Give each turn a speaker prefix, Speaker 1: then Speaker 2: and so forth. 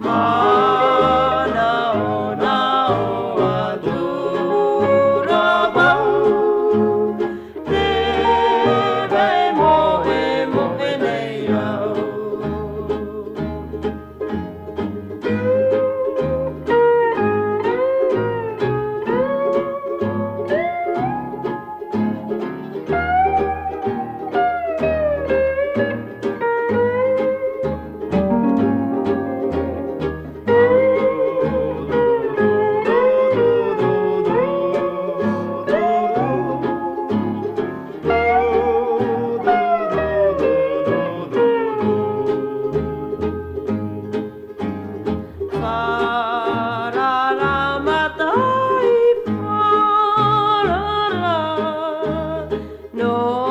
Speaker 1: Ma Oh.